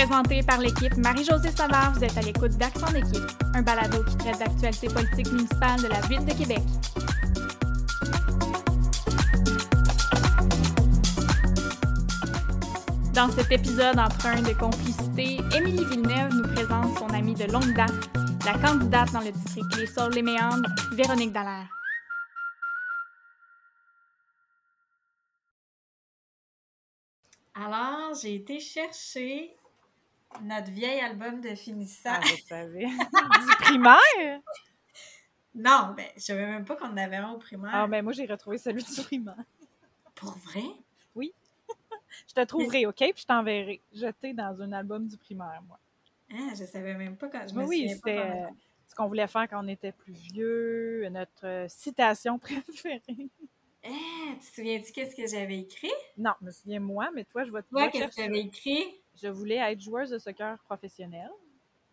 Présenté par l'équipe Marie-Josée Savard, vous êtes à l'écoute d'Action d'équipe, un balado qui traite d'actualités politiques municipales de la Ville de Québec. Dans cet épisode emprunt de complicité, Émilie Villeneuve nous présente son amie de longue date, la candidate dans le district Les Saules-les Méandres, Véronique Dallaire. Alors, j'ai été chercher notre vieil album de finissant. Ah, vous savez. du primaire? Non, ben, je savais même pas qu'on en avait un au primaire. Ah, ben moi, j'ai retrouvé celui du primaire. Pour vrai? Oui. je te trouverai, OK? Puis je t'enverrai. Jeté dans un album du primaire, moi. Ah, je savais même pas quand je me Oui, c'était euh, ce qu'on voulait faire quand on était plus vieux, notre euh, citation préférée. Eh, tu te souviens-tu qu'est-ce que j'avais écrit? Non, je me souviens moi, mais toi, je vois Toi, qu'est-ce que j'avais écrit? Je voulais être joueuse de soccer professionnelle.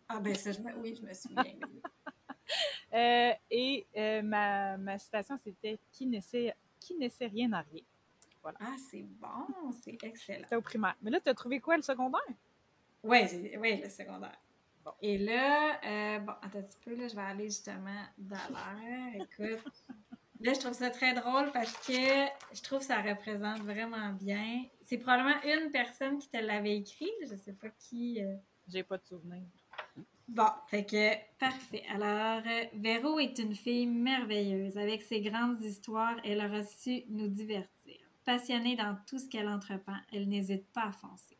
Ah, ben ça, oui, je me souviens. euh, et euh, ma, ma, citation, c'était qui ne sait, qui ne sait rien à rien. Voilà. Ah, c'est bon, c'est excellent. C'était au primaire. Mais là, tu as trouvé quoi, le secondaire? Oui, ouais, le secondaire. Bon. Et là, euh, bon, attends un petit peu, là, je vais aller justement dans l'air. Écoute. Là, je trouve ça très drôle parce que je trouve que ça représente vraiment bien. C'est probablement une personne qui te l'avait écrit. Je sais pas qui. Euh. J'ai pas de souvenir. Bon, fait que parfait. Alors, euh, Véro est une fille merveilleuse. Avec ses grandes histoires, elle aura su nous divertir. Passionnée dans tout ce qu'elle entreprend, elle n'hésite pas à foncer.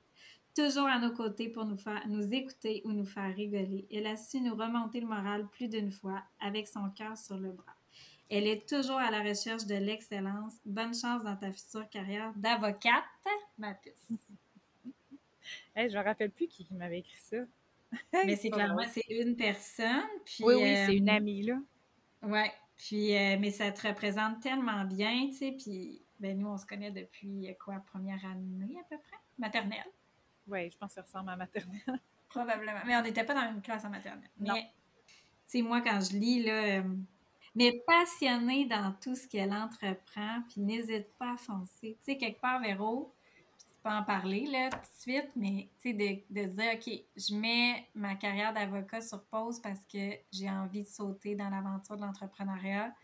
Toujours à nos côtés pour nous faire nous écouter ou nous faire rigoler. Elle a su nous remonter le moral plus d'une fois avec son cœur sur le bras. Elle est toujours à la recherche de l'excellence. Bonne chance dans ta future carrière d'avocate, ma puce. je ne me rappelle plus qui, m'avait écrit ça. Mais c'est clairement, c'est une personne. Puis, oui, oui, c'est une euh, amie, là. Oui. Puis, euh, mais ça te représente tellement bien, tu sais. Puis, ben, nous, on se connaît depuis, euh, quoi, première année à peu près? Maternelle? Oui, je pense que ça ressemble à maternelle. Probablement. Mais on n'était pas dans une classe en maternelle. Non. Mais, tu sais, moi, quand je lis, là mais passionnée dans tout ce qu'elle entreprend, puis n'hésite pas à foncer. Tu sais, quelque part, Véro, tu peux en parler là tout de suite, mais tu sais, de, de, dire, OK, je mets ma carrière d'avocat sur pause parce que j'ai envie de sauter dans l'aventure de l'entrepreneuriat,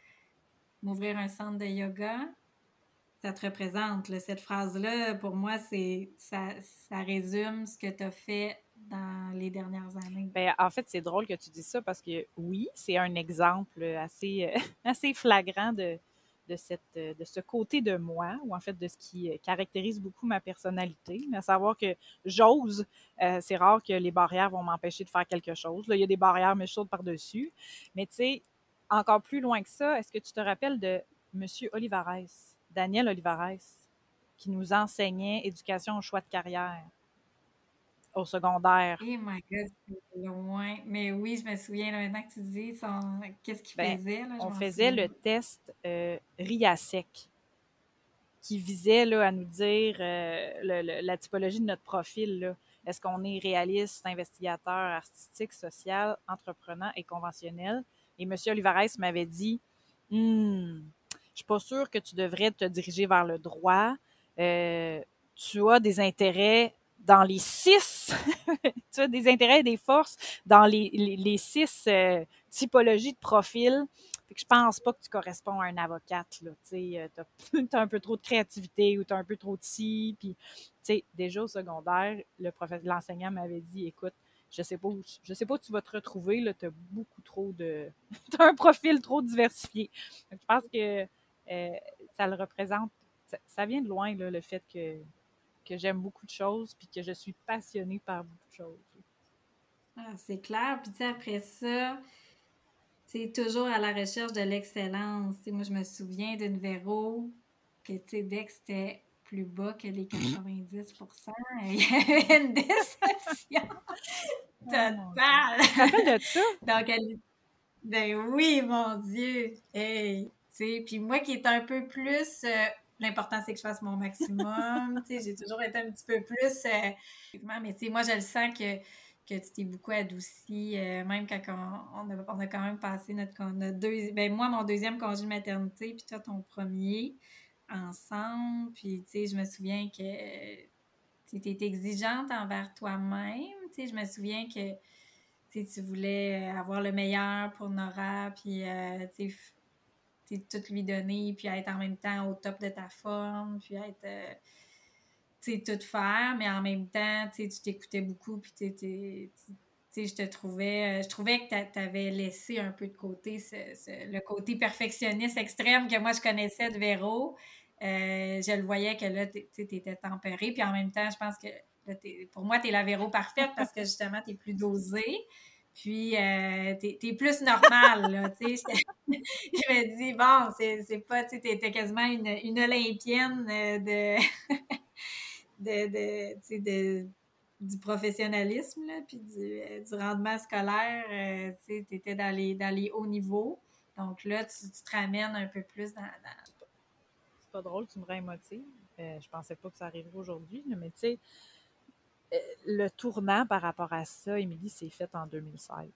m'ouvrir un centre de yoga. Ça te représente, cette phrase-là, pour moi, c'est ça, ça résume ce que tu as fait dans les dernières années? Ben, en fait, c'est drôle que tu dis ça parce que oui, c'est un exemple assez, euh, assez flagrant de, de, cette, de ce côté de moi, ou en fait de ce qui euh, caractérise beaucoup ma personnalité, à savoir que j'ose. Euh, c'est rare que les barrières vont m'empêcher de faire quelque chose. Là, il y a des barrières, mais je par-dessus. Mais tu sais, encore plus loin que ça, est-ce que tu te rappelles de M. Olivares, Daniel Olivares, qui nous enseignait éducation au choix de carrière? Au secondaire. Oh my God, c'est loin. Mais oui, je me souviens maintenant que tu dis qu'est-ce qu'il ben, faisait. Là, on faisait le test euh, RIASEC qui visait là, à nous dire euh, la typologie de notre profil. Est-ce qu'on est réaliste, investigateur, artistique, social, entrepreneur et conventionnel? Et M. Olivares m'avait dit hmm, Je suis pas sûre que tu devrais te diriger vers le droit. Euh, tu as des intérêts dans les six, tu as des intérêts et des forces dans les, les, six euh, typologies de profil. Fait que je pense pas que tu corresponds à un avocate. Tu euh, as, un peu trop de créativité ou tu as un peu trop de si. Puis, déjà au secondaire, l'enseignant m'avait dit, écoute, je sais pas où, je sais pas où tu vas te retrouver, tu as beaucoup trop de, tu as un profil trop diversifié. je pense que euh, ça le représente, ça, ça, vient de loin, là, le fait que que j'aime beaucoup de choses puis que je suis passionnée par beaucoup de choses. Ah, c'est clair. Puis tu sais, après ça, c'est toujours à la recherche de l'excellence. moi, je me souviens d'une Véro que, tu sais, dès que c'était plus bas que les 90 il y avait une déception oh, totale. de ça? Donc, elle... Ben oui, mon Dieu! Hey! Puis moi qui est un peu plus... Euh, L'important, c'est que je fasse mon maximum. j'ai toujours été un petit peu plus. Euh, mais moi, je le sens que, que tu t'es beaucoup adouci, euh, même quand on, a, quand même passé notre, deux. Ben, moi, mon deuxième congé de maternité, puis toi, ton premier, ensemble. Puis, tu sais, je me souviens que tu es exigeante envers toi-même. Tu sais, je me souviens que tu voulais toute le meilleur pour Nora, puis euh, tout lui donner, puis être en même temps au top de ta forme, puis être, euh, tu sais, tout faire, mais en même temps, tu t'écoutais beaucoup, puis tu sais, je te trouvais, euh, je trouvais que tu avais laissé un peu de côté le côté perfectionniste extrême que moi je connaissais de Véro. Euh, je le voyais que là, tu étais tempéré, puis en même temps, je pense que pour moi, tu es la Véro parfaite parce que justement, tu es plus dosée. Puis, euh, t'es es plus normal, là, tu sais. je me dis, bon, c'est pas, tu sais, quasiment une, une olympienne euh, de, de, de, sais, du professionnalisme, là, puis du, euh, du rendement scolaire, euh, tu sais, t'étais dans les, hauts niveaux. Donc là, tu, te ramènes un peu plus dans... C'est pas drôle, tu me rends émotive. je pensais pas que ça arriverait aujourd'hui, mais tu sais, euh, le tournant par rapport à ça, Émilie, s'est fait en 2016.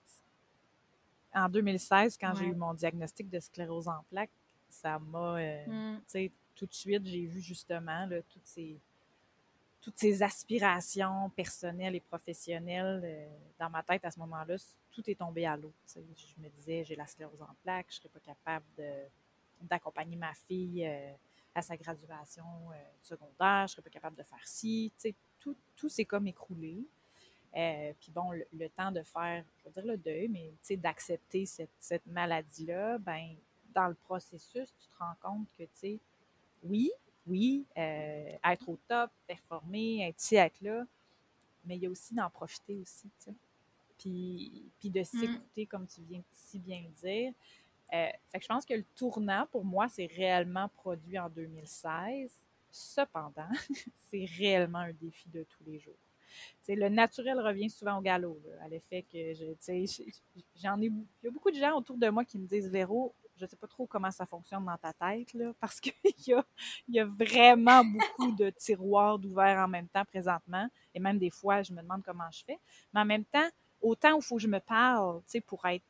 En 2016, quand j'ai eu mon diagnostic de sclérose en plaques, ça m'a, euh, mm. tu sais, tout de suite, j'ai vu justement là, toutes ces toutes ces aspirations personnelles et professionnelles euh, dans ma tête à ce moment-là, tout est tombé à l'eau. Je me disais, j'ai la sclérose en plaques, je ne serais pas capable d'accompagner ma fille à sa graduation secondaire, je ne serais pas capable de faire ci tout, tout s'est comme écroulé. Euh, puis bon, le, temps de faire, je veux dire le deuil, mais d'accepter cette, cette maladie-là, ben dans le processus, tu te rends compte que, tu sais, oui, oui, euh, être au top, performer, être ici, être là, mais il y a aussi d'en profiter aussi, tu sais. Puis, puis de mm. s'écouter, comme tu viens si bien le dire. Euh, fait que je pense que le tournant, pour moi, c'est réellement produit en 2016. Cependant, c'est réellement un défi de tous les jours. le naturel revient souvent au galop, à l'effet que j'en ai. Il y a beaucoup de gens autour de moi qui me disent Véro, je ne sais pas trop comment ça fonctionne dans ta tête, parce qu'il y a, y a vraiment beaucoup de tiroirs d'ouverts en même temps présentement. Et même des fois, je me demande comment je fais. Mais en même temps, autant il faut que je me parle, pour être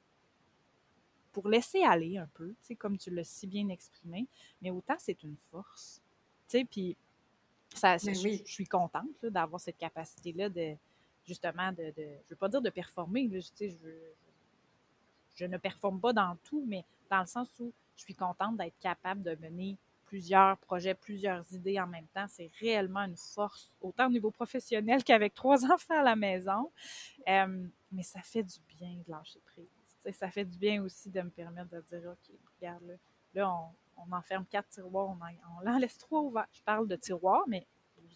pour laisser aller un peu, comme tu l'as si bien exprimé, mais autant c'est une force sais, puis ça, ben je, suis contente d'avoir cette capacité-là de, justement, de, de, je veux pas dire de performer, je ne performe pas dans tout, mais dans le sens où je suis contente d'être capable de mener plusieurs projets, plusieurs idées en même temps. C'est réellement une force, autant au niveau professionnel qu'avec trois enfants à la maison. Euh, mais ça fait du bien de lâcher prise. ça fait du bien aussi de me permettre de dire, OK, regarde, là, là on, on enferme quatre tiroirs, on en, laisse trois ouverts. Je parle de tiroirs, mais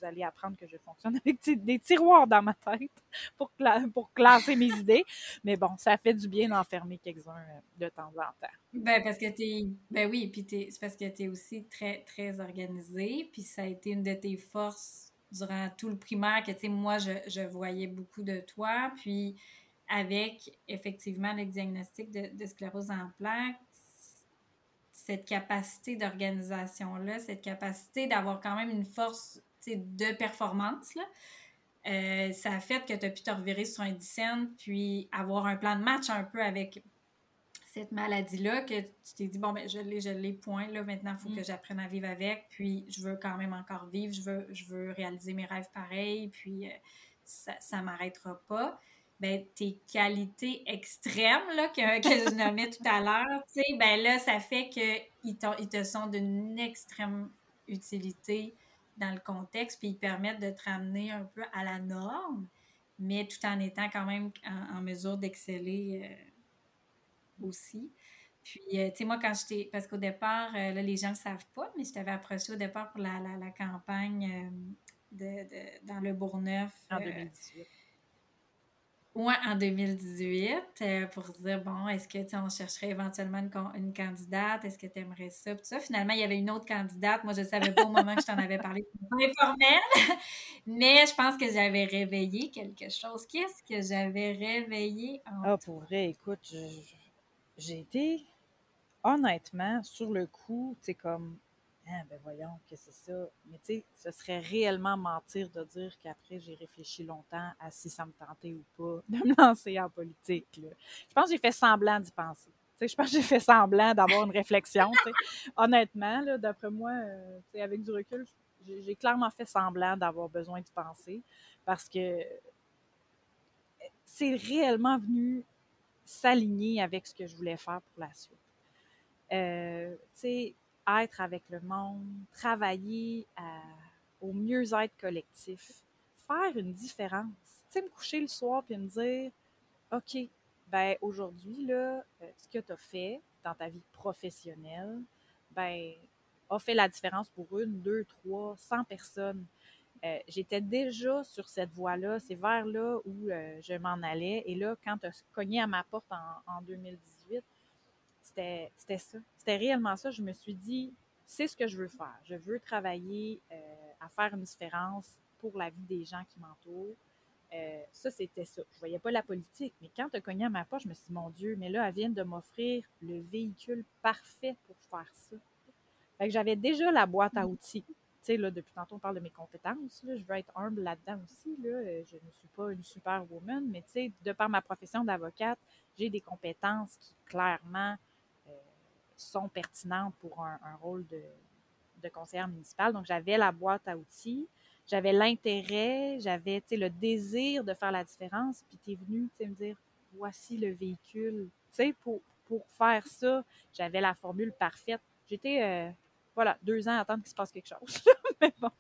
vous allez apprendre que je fonctionne avec des tiroirs dans ma tête pour, classer mes idées. Mais bon, ça fait du bien d'enfermer quelques-uns euh, de temps en temps. Ben, parce que t'es. Ben oui, puis c'est parce que tu es aussi très, très organisée. Puis ça a été une de tes forces durant tout le primaire que, tu sais, moi, je, je, voyais beaucoup de toi. Puis avec, effectivement, le diagnostic de, de sclérose en plaques, cette capacité d'organisation-là, cette capacité d'avoir quand même une force de performance, là, euh, ça a fait que tu as pu te revirer sur un dissent, puis avoir un plan de match un peu avec cette maladie-là, que tu t'es dit, bon, ben, je l'ai, je l'ai, point, là, maintenant, il faut que mm. j'apprenne à vivre avec, puis je veux quand même encore vivre, je veux, je veux réaliser mes rêves pareils, puis euh, ça ne m'arrêtera pas ben, tes qualités extrêmes là, que, que je nommais tout à l'heure, ben là, ça fait qu'ils ils te sont d'une extrême utilité dans le contexte, puis ils permettent de te ramener un peu à la norme, mais tout en étant quand même en, mesure d'exceller euh, aussi. Puis, euh, tu sais, moi, quand j'étais. Parce qu'au départ, euh, là, les gens ne le savent pas, mais je t'avais approché au départ pour la, la, campagne de, de, dans le Bourgneuf. En 2018 Ouais, en 2018, euh, pour dire, bon, est-ce que on chercherait éventuellement une, candidate? Est-ce que tu aimerais ça? Puis ça, finalement, il y avait une autre candidate. Moi, je ne savais pas au moment que je t'en avais parlé. informel. Mais je pense que j'avais réveillé quelque chose. Qu'est-ce que j'avais réveillé en. Ah, pour vrai, écoute, j'ai été honnêtement sur le coup, tu sais, comme ah, ben voyons, que c'est ça. Mais tu sais, ce serait réellement mentir de dire qu'après, j'ai réfléchi longtemps à si ça me tentait ou pas de me lancer en politique. Je pense que j'ai fait semblant d'y penser. je pense que j'ai fait semblant d'avoir une réflexion. Honnêtement, d'après moi, euh, avec du recul, j'ai clairement fait semblant d'avoir besoin de penser parce que c'est réellement venu s'aligner avec ce que je voulais faire pour la suite. Euh, être avec le monde, travailler au mieux-être collectif, faire une différence. Tu sais, me coucher le soir et me dire, OK, ben aujourd'hui, là, euh, ce que tu as fait dans ta vie professionnelle, ben, a fait la différence pour une, deux, trois, cent personnes. Euh, j'étais déjà sur cette voie-là, c'est vers là où euh, je m'en allais. Et là, quand tu as cogné à ma porte en 2018, c'était ça. C'était réellement ça. Je me suis dit, c'est ce que je veux faire. Je veux travailler à faire une différence pour la vie des gens qui m'entourent. Euh, ça, c'était ça. Je voyais pas la politique, mais quand tu as cogné à ma porte, je me suis dit, mon Dieu, mais là, elle vient de m'offrir le véhicule parfait pour faire ça. Fait que j'avais déjà la boîte à outils. Tu sais, là, depuis tantôt, on parle de mes compétences. Je veux être humble là-dedans aussi. Euh, je ne suis pas une superwoman, mais tu de par ma profession d'avocate, j'ai des compétences qui, clairement, euh, sont pertinentes pour un, rôle de, de conseillère municipale. Donc, j'avais la boîte à outils j'avais l'intérêt, j'avais le désir de faire la différence, puis tu es venu me dire voici le véhicule. Pour, pour faire ça, j'avais la formule parfaite. J'étais, euh, voilà, deux ans à attendre qu'il se passe quelque chose. Mais bon,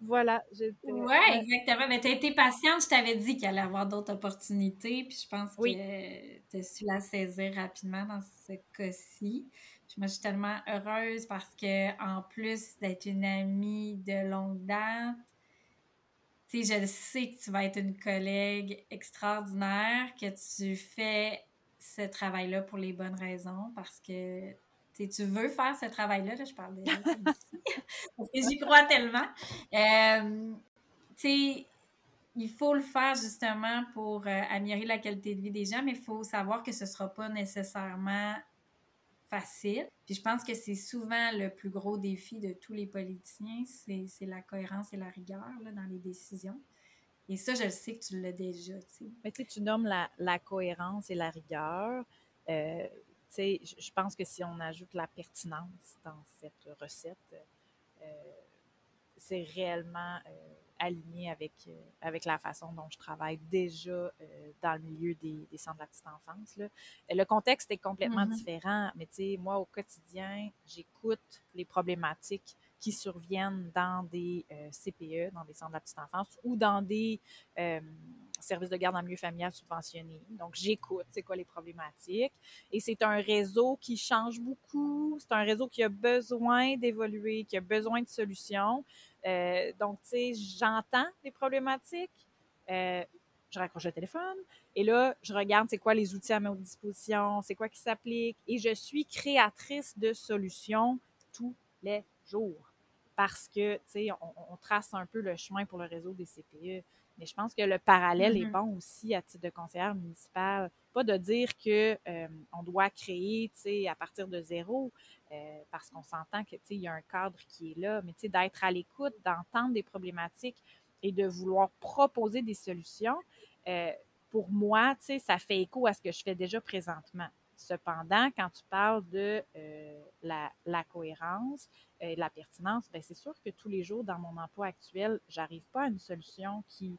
voilà. Oui, exactement. Mais tu as été patiente. Je t'avais dit qu'il allait y avoir d'autres opportunités. Puis je pense que tu as su la saisir rapidement dans ce cas-ci. Moi, je suis tellement heureuse parce que en plus d'être une amie de longue date, tu sais, je sais que tu vas être une collègue extraordinaire, que tu fais ce travail-là pour les bonnes raisons, parce que tu veux faire ce travail-là, je parle de parce que j'y crois tellement. Euh, tu sais, il faut le faire justement pour euh, améliorer la qualité de vie des gens, mais il faut savoir que ce ne sera pas nécessairement facile. Puis je pense que c'est souvent le plus gros défi de tous les politiciens, c'est la cohérence et la rigueur là, dans les décisions. Et ça, je le sais que tu l'as déjà. Mais tu nommes la, la, cohérence et la rigueur. Euh, je pense que si on ajoute la pertinence dans cette recette, euh, c'est réellement euh, aligné avec, euh, avec la façon dont je travaille déjà dans le milieu des, des, centres de la petite enfance. Là. Le contexte est complètement mm-hmm. différent, mais tu sais, moi, au quotidien, j'écoute les problématiques qui surviennent dans des CPE, dans des centres de la petite enfance, ou dans des services de garde en milieu familial subventionnés. Donc, j'écoute, c'est quoi les problématiques. Et c'est un réseau qui change beaucoup. C'est un réseau qui a besoin d'évoluer, qui a besoin de solutions. Euh, donc, tu sais, j'entends les problématiques, euh, je raccroche le téléphone et là, je regarde c'est quoi les outils à ma disposition, c'est quoi qui s'applique et je suis créatrice de solutions tous les jours parce que, tu sais, on, trace un peu le chemin pour le réseau des CPE. Mais je pense que le parallèle est mm-hmm. bon aussi à titre de conseillère municipale. Pas de dire que euh, on doit créer, à partir de zéro, euh, parce qu'on s'entend que, il y a un cadre qui est là, mais, d'être à l'écoute, d'entendre des problématiques et de vouloir proposer des solutions, euh, pour moi, ça fait écho à ce que je fais déjà présentement. Cependant, quand tu parles de euh, la, cohérence et de la pertinence, ben, c'est sûr que tous les jours, dans mon emploi actuel, j'arrive pas à une solution qui,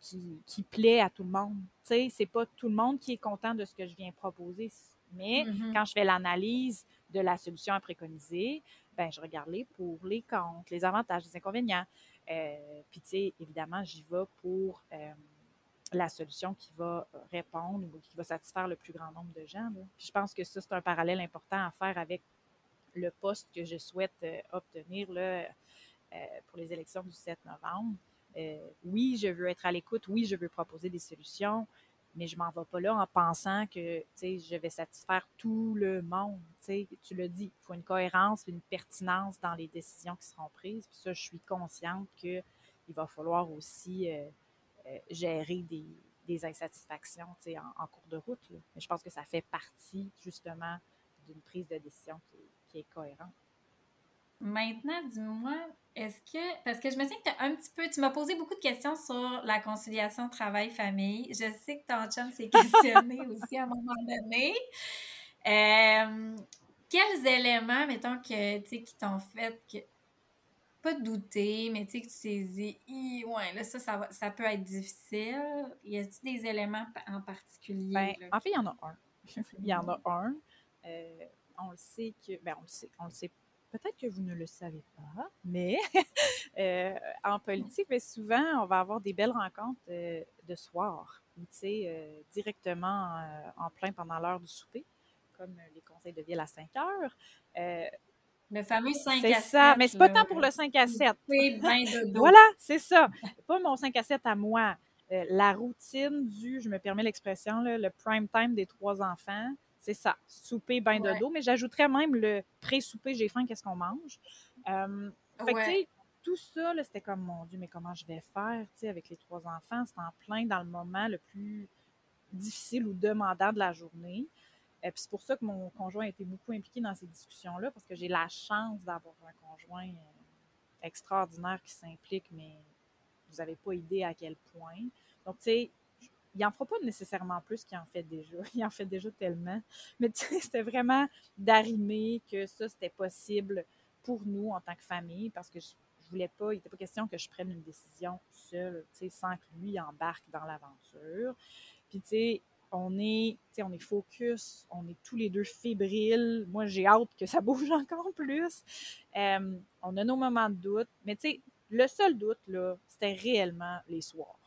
qui, plaît à tout le monde. Tu sais, c'est pas tout le monde qui est content de ce que je viens proposer. Mais mm-hmm. quand je fais l'analyse de la solution à préconiser, ben je regarde les pour, les contre, les avantages, les inconvénients. Euh, puis, tu sais, évidemment, j'y vais pour euh, la solution qui va répondre ou qui va satisfaire le plus grand nombre de gens. Puis je pense que ça, c'est un parallèle important à faire avec le poste que je souhaite euh, obtenir là, pour les élections du 7 novembre. Oui, je veux être à l'écoute. Oui, je veux proposer des solutions mais je m'en vais pas là en pensant que je vais satisfaire tout le monde. Tu le dis, il faut une cohérence, une pertinence dans les décisions qui seront prises. Puis ça, je suis consciente qu'il va falloir aussi euh, euh, gérer des, des insatisfactions en, en, cours de route. Mais je pense que ça fait partie justement d'une prise de décision qui est cohérente. Maintenant, dis-moi, Est-ce que, parce que je me sais que tu as un petit peu, tu m'as posé beaucoup de questions sur la conciliation travail-famille. Je sais que ton chum s'est questionné aussi à un moment donné. Euh, quels éléments, mettons, que, qui t'ont fait que, pas douter, mais tu sais, que tu t'es dit, ouais, là, ça, ça, ça peut être difficile. Y a-t-il des éléments en particulier? Ben, en fait, il y en a un. il y en a un. Euh, on le sait que, ben, on le sait, on le sait Peut-être que vous ne le savez pas, mais euh, en politique, mais souvent, on va avoir des belles rencontres euh, de soir, tu sais, euh, directement en plein pendant l'heure du souper, comme les conseils de ville à 5 heures. le fameux 5 à 7. C'est ça, mais c'est pas tant pour le 5 à 7. voilà, c'est ça. Pas mon 5 à 7 à moi. la routine du, je me permets l'expression, le prime time des trois enfants, c'est ça, souper, bain de dos. Mais j'ajouterais même le pré-souper, j'ai faim, qu'est-ce qu'on mange? Euh, fait que, tu sais, tout ça, c'était comme, mon Dieu, mais comment je vais faire, tu sais, avec les trois enfants? C'est en plein dans le moment le plus difficile ou demandant de la journée. Et euh, puis c'est pour ça que mon conjoint a été beaucoup impliqué dans ces discussions-là, parce que j'ai la chance d'avoir un conjoint euh, extraordinaire qui s'implique, mais vous n'avez pas idée à quel point. Donc, tu sais, il n'en fera pas nécessairement plus qu'il en fait déjà. Il en fait déjà tellement. Mais c'était vraiment d'arrimer que ça, c'était possible pour nous en tant que famille parce que je, je voulais pas, il n'était pas question que je prenne une décision seule, sans que lui embarque dans l'aventure. Puis tu sais, on est, on est focus, on est tous les deux fébriles. Moi, j'ai hâte que ça bouge encore plus. Euh, on a nos moments de doute, mais tu sais, le seul doute, là, c'était réellement les soirs.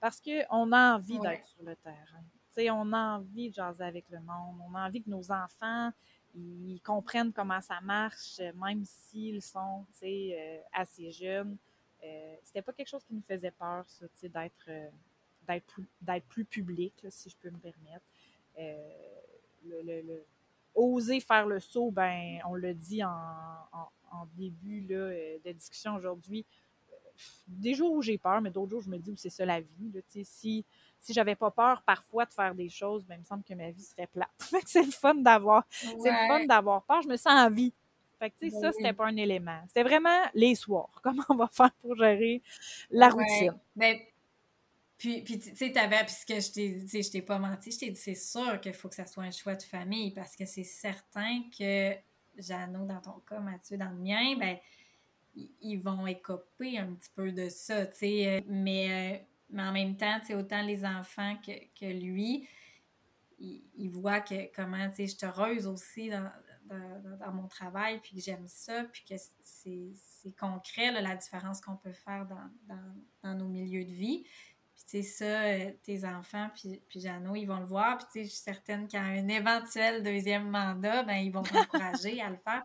Parce qu'on a envie d'être sur le terrain. sais, on a envie de jaser avec le monde. On a envie que nos enfants ils comprennent comment ça marche, même s'ils sont euh, assez jeunes. Euh, c'était pas quelque chose qui nous faisait peur, ça, d'être euh, plus, plus, public, si je peux me permettre. Euh, le, oser faire le saut, ben, on le dit en, en début là, de discussion aujourd'hui, des jours où j'ai peur, mais d'autres jours, je me dis où c'est ça la vie. Là, si si j'avais pas peur parfois de faire des choses, ben, il me semble que ma vie serait plate. c'est le fun d'avoir c'est le fun d'avoir peur. Je me sens en vie. Fait que, ben ça, c'était pas un élément. C'était vraiment les soirs. Comment on va faire pour gérer la routine. Ben, puis, puis tu sais, t'avais, puisque je t'ai je t'ai pas menti, je t'ai dit, c'est sûr qu'il faut que ça soit un choix de famille parce que c'est certain que, Jeannot, dans ton cas, Mathieu, dans le mien, ben, ils vont écoper un petit peu de ça, tu sais. Euh, mais, euh, mais en même temps, tu sais, autant les enfants que, que lui, ils, voient que comment, tu sais, je suis heureuse aussi dans, dans, dans, mon travail, puis que j'aime ça, puis que c'est concret, là, la différence qu'on peut faire dans, dans, nos milieux de vie. Puis, tu sais, ça, euh, tes enfants, puis, puis Jeannot, ils vont le voir. Puis, tu sais, je suis certaine qu'à un éventuel deuxième mandat, ben, ils vont t'encourager à le faire.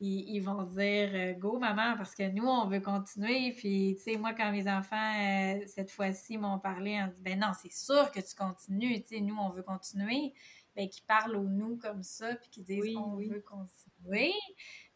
Ils, vont dire euh, Go, maman, parce que nous, on veut continuer. Puis, tu sais, moi, quand mes enfants, euh, cette fois-ci, m'ont parlé, on dit Ben non, c'est sûr que tu continues. Tu sais, nous, on veut continuer. Ben, qu'ils parlent au nous comme ça, puis qu'ils disent On veut continuer.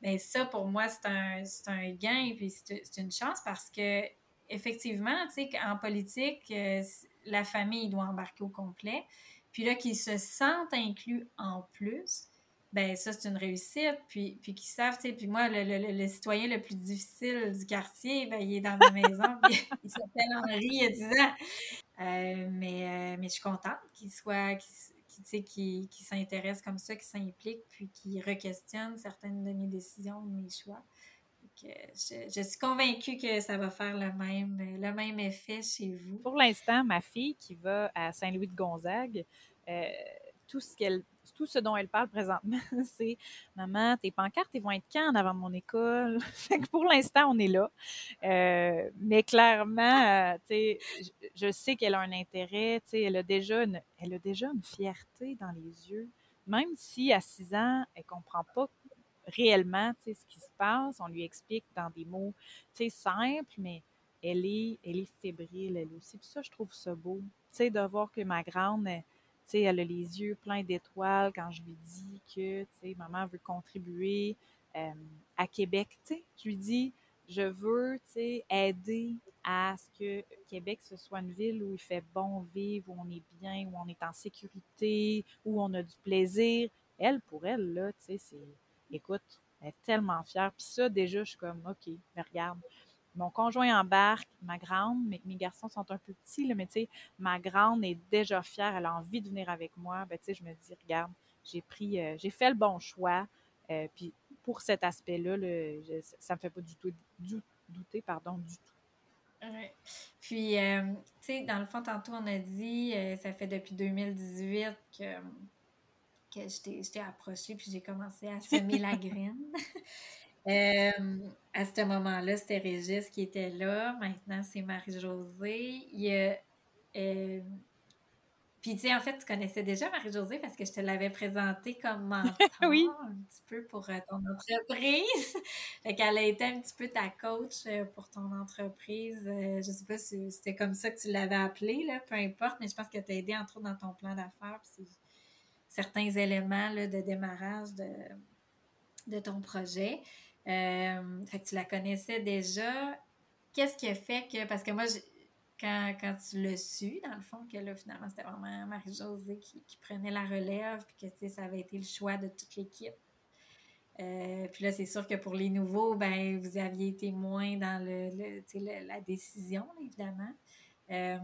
Ben, ça, pour moi, c'est un, un gain, puis c'est une chance parce que, effectivement, tu sais, en politique, euh, la famille doit embarquer au complet. Puis là, qu'ils se sentent inclus en plus ben ça, c'est une réussite. Puis, puis qu'ils savent, tu sais, puis moi, le, le, le, citoyen le plus difficile du quartier, ben, il est dans ma maison, il s'appelle Henri, il a 10 ans. Euh, mais, euh, mais je suis contente qu'il soit, qu'il qui, qui s'intéresse comme ça, qu'il s'implique, puis qu'il re-questionne certaines de mes décisions, de mes choix. je, je, suis convaincue que ça va faire le même, le même effet chez vous. Pour l'instant, ma fille qui va à Saint-Louis de Gonzague, euh, tout ce qu'elle tout ce dont elle parle présentement, c'est Maman, tes pancartes, ils vont être quand avant mon école? fait que pour l'instant, on est là. Euh, mais clairement, euh, je, je, sais qu'elle a un intérêt, elle a, déjà une, elle a déjà une fierté dans les yeux. Même si à 6 ans, elle ne comprend pas réellement ce qui se passe, on lui explique dans des mots simples, mais elle est, elle est fébrile, elle aussi. Puis ça, je trouve ça beau. de voir que ma grande, a les yeux pleins d'étoiles quand je lui dis que, tu maman veut contribuer euh, à Québec, Je lui dis, je veux, aider à ce que Québec, ce soit une ville où il fait bon vivre, où on est bien, où on est en sécurité, où on a du plaisir. Elle, pour elle, là, tu sais, c'est, écoute, Elle est tellement fière. Puis ça, déjà, je suis comme, OK, mais regarde. Mon conjoint embarque, ma grande, mes, mes garçons sont un peu petits, là, mais tu sais, ma grande est déjà fière, elle a envie de venir avec moi. Ben, tu sais, je me dis, regarde, j'ai pris, euh, j'ai fait le bon choix. Euh, puis pour cet aspect-là, ça ne me fait pas du tout douter, pardon, du tout. Ouais. Puis, euh, tu sais, dans le fond, tantôt, on a dit, ça fait depuis 2018 que, que je t'ai approché, puis j'ai commencé à semer la graine. À ce moment-là, c'était Régis qui était là. Maintenant, c'est Marie-Josée. Il a puis, tu sais, en fait, tu connaissais déjà Marie-Josée parce que je te l'avais présentée comme mentor oui. un petit peu pour euh, ton entreprise. fait qu'elle a été un petit peu ta coach euh, pour ton entreprise. Euh, je sais pas si c'était comme ça que tu l'avais appelée, là, peu importe, mais je pense que tu as aidé entre autres dans ton plan d'affaires, puis certains éléments là, de démarrage de, de ton projet. Que tu la connaissais déjà. Qu'est-ce qui a fait que, parce que moi, quand, tu l'as su, dans le fond, que là, finalement, c'était vraiment Marie-Josée qui, prenait la relève, puis que, tu sais, ça avait été le choix de toute l'équipe. Euh, puis là, c'est sûr que pour les nouveaux, ben, vous aviez été moins dans le, la décision, évidemment. Euh,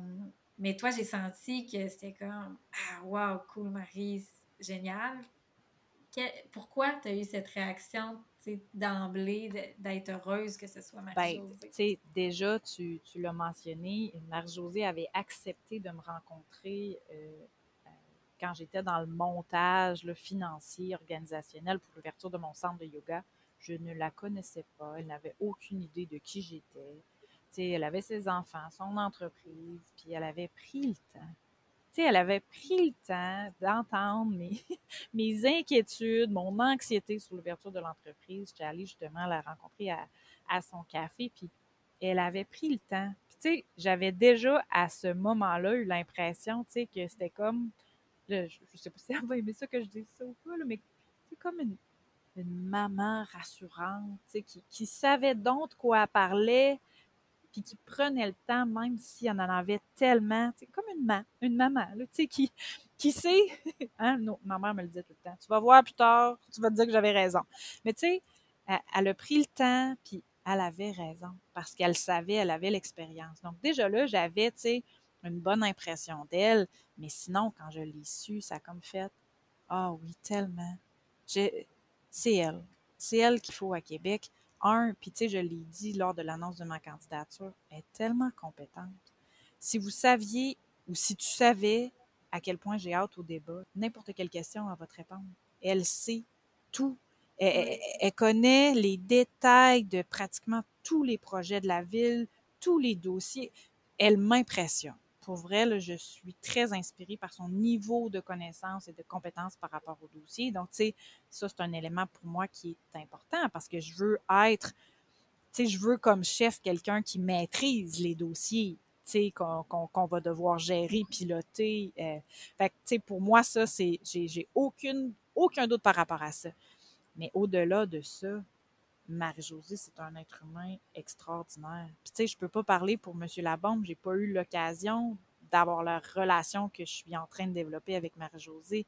mais toi, j'ai senti que c'était comme Ah, wow, cool, Marie, génial. pourquoi tu as eu cette réaction d'emblée d'être heureuse que ce soit Marie-Josée? Ben, déjà, tu, tu l'as mentionné, Marie-Josée avait accepté de me rencontrer euh, euh, quand j'étais dans le montage le financier, organisationnel pour l'ouverture de mon centre de yoga. Je ne la connaissais pas, elle n'avait aucune idée de qui j'étais. Elle avait ses enfants, son entreprise, puis elle avait pris le temps elle avait pris le temps d'entendre mes, inquiétudes, mon anxiété sur l'ouverture de l'entreprise. J'étais allée justement la rencontrer à, son café, puis elle avait pris le temps. Puis, j'avais déjà à ce moment-là eu l'impression, tu que c'était comme, je, ne sais pas si elle va aimer ça que je dise ça ou pas, mais c'est comme une, une maman rassurante, qui, qui savait donc de quoi elle parlait, puis qui prenait le temps, même si on en avait tellement, comme une, maman, une maman, sais, qui, qui sait, hein, ma mère me le disait tout le temps, tu vas voir plus tard, tu vas te dire que j'avais raison. Mais tu sais, elle, a pris le temps, puis elle avait raison, parce qu'elle savait, elle avait l'expérience. Donc déjà là, j'avais, tu sais, une bonne impression d'elle, mais sinon, quand je l'ai su, ça a comme fait, ah oui, tellement. C'est elle. C'est elle qu'il faut à Québec un, puis tu sais, je l'ai dit lors de l'annonce de ma candidature, est tellement compétente. Si vous saviez ou si tu savais à quel point j'ai hâte au débat, n'importe quelle question, elle va te répondre. Elle sait tout. Elle, connaît les détails de pratiquement tous les projets de la ville, tous les dossiers. Elle m'impressionne pour vrai, je suis très inspirée par son niveau de connaissance et de compétence par rapport au dossier. Donc, tu sais, ça, c'est un élément pour moi qui est important parce que je veux être, tu sais, je veux comme chef quelqu'un qui maîtrise les dossiers, tu sais, qu'on va devoir gérer, piloter. Euh. fait tu sais, pour moi, ça, c'est, j'ai aucune, aucun doute par rapport à ça. Mais au-delà de ça, Marie-Josée, c'est un être humain extraordinaire. Puis, tu sais, je peux pas parler pour M. Labombe, j'ai pas eu l'occasion d'avoir la relation que je suis en train de développer avec Marie-Josée.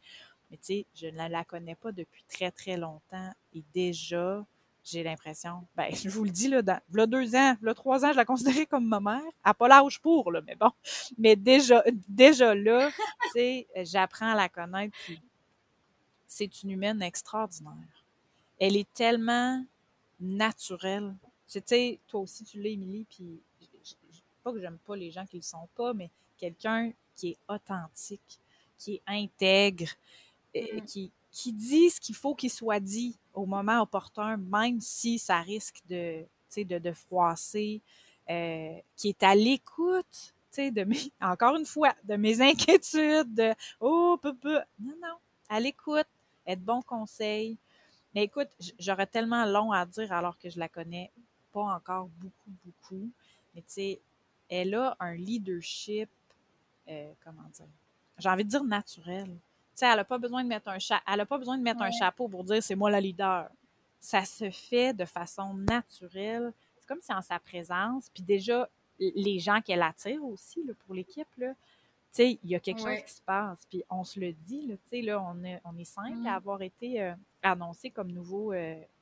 Mais tu sais, je ne la connais pas depuis très, très longtemps. Et déjà, j'ai l'impression, ben, je vous le dis, là, dans, là, deux ans, là, trois ans, je la considérais comme ma mère. Elle pas l'âge pour, là, mais bon. Mais déjà, déjà là, tu sais, j'apprends à la connaître. c'est une humaine extraordinaire. Elle est tellement naturel. Tu sais, toi aussi, tu l'as, Émilie, puis pas que j'aime pas les gens qui le sont pas, mais quelqu'un qui est authentique, qui est intègre, euh, mm-hmm. qui, qui dit ce qu'il faut qu'il soit dit au moment opportun, même si ça risque de, de, de froisser, euh, qui est à l'écoute, de mes, encore une fois, de mes inquiétudes, de oh, peu, peu. Non, non, à l'écoute, être bon conseil, mais écoute, j'aurais tellement long à dire alors que je la connais pas encore beaucoup, beaucoup. Mais tu sais, elle a un leadership, euh, comment dire, j'ai envie de dire naturel. Tu sais, elle n'a pas besoin de mettre un elle a pas besoin de mettre un chapeau pour dire c'est moi la leader. Ça se fait de façon naturelle. C'est comme si en sa présence, puis déjà les gens qu'elle attire aussi là, pour l'équipe là, tu sais, il y a quelque chose qui se passe. Puis on se le dit, là, tu sais, là, on est, on est simple à mm. avoir été euh, annoncé comme nouveau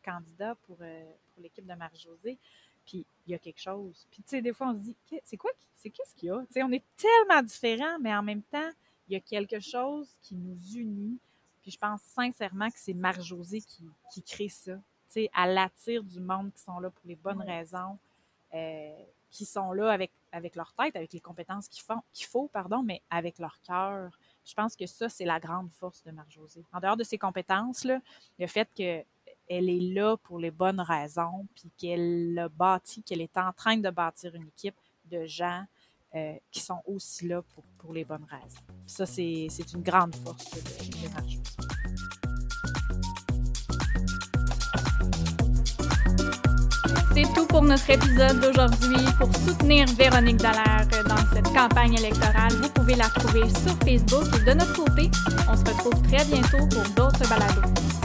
candidat pour, pour l'équipe de Marie-Josée. Puis il y a quelque chose. Puis tu sais, des fois, on se dit, c'est quoi, c'est qu'est-ce qu'il y a? Tu sais, on est tellement différents, mais en même temps, il y a quelque chose qui nous unit. Puis je pense sincèrement que c'est Marie-Josée qui, qui crée ça. Tu sais, elle attire du monde qui sont là pour les bonnes raisons, euh, qui sont là avec, avec leur tête, avec les compétences qu'il faut, qu'il faut, pardon, mais avec leur cœur. Je pense que ça, c'est la grande force de Marie-Josée. En dehors de ses compétences, le fait que elle est là pour les bonnes raisons, puis qu'elle a bâti, qu'elle est en train de bâtir une équipe de gens euh, qui sont aussi là pour, pour les bonnes raisons. ça, c'est une grande force de, de pour notre épisode d'aujourd'hui. Pour soutenir Véronique Dallaire dans cette campagne électorale, vous pouvez la trouver sur Facebook. De notre côté, on se retrouve très bientôt pour d'autres balados.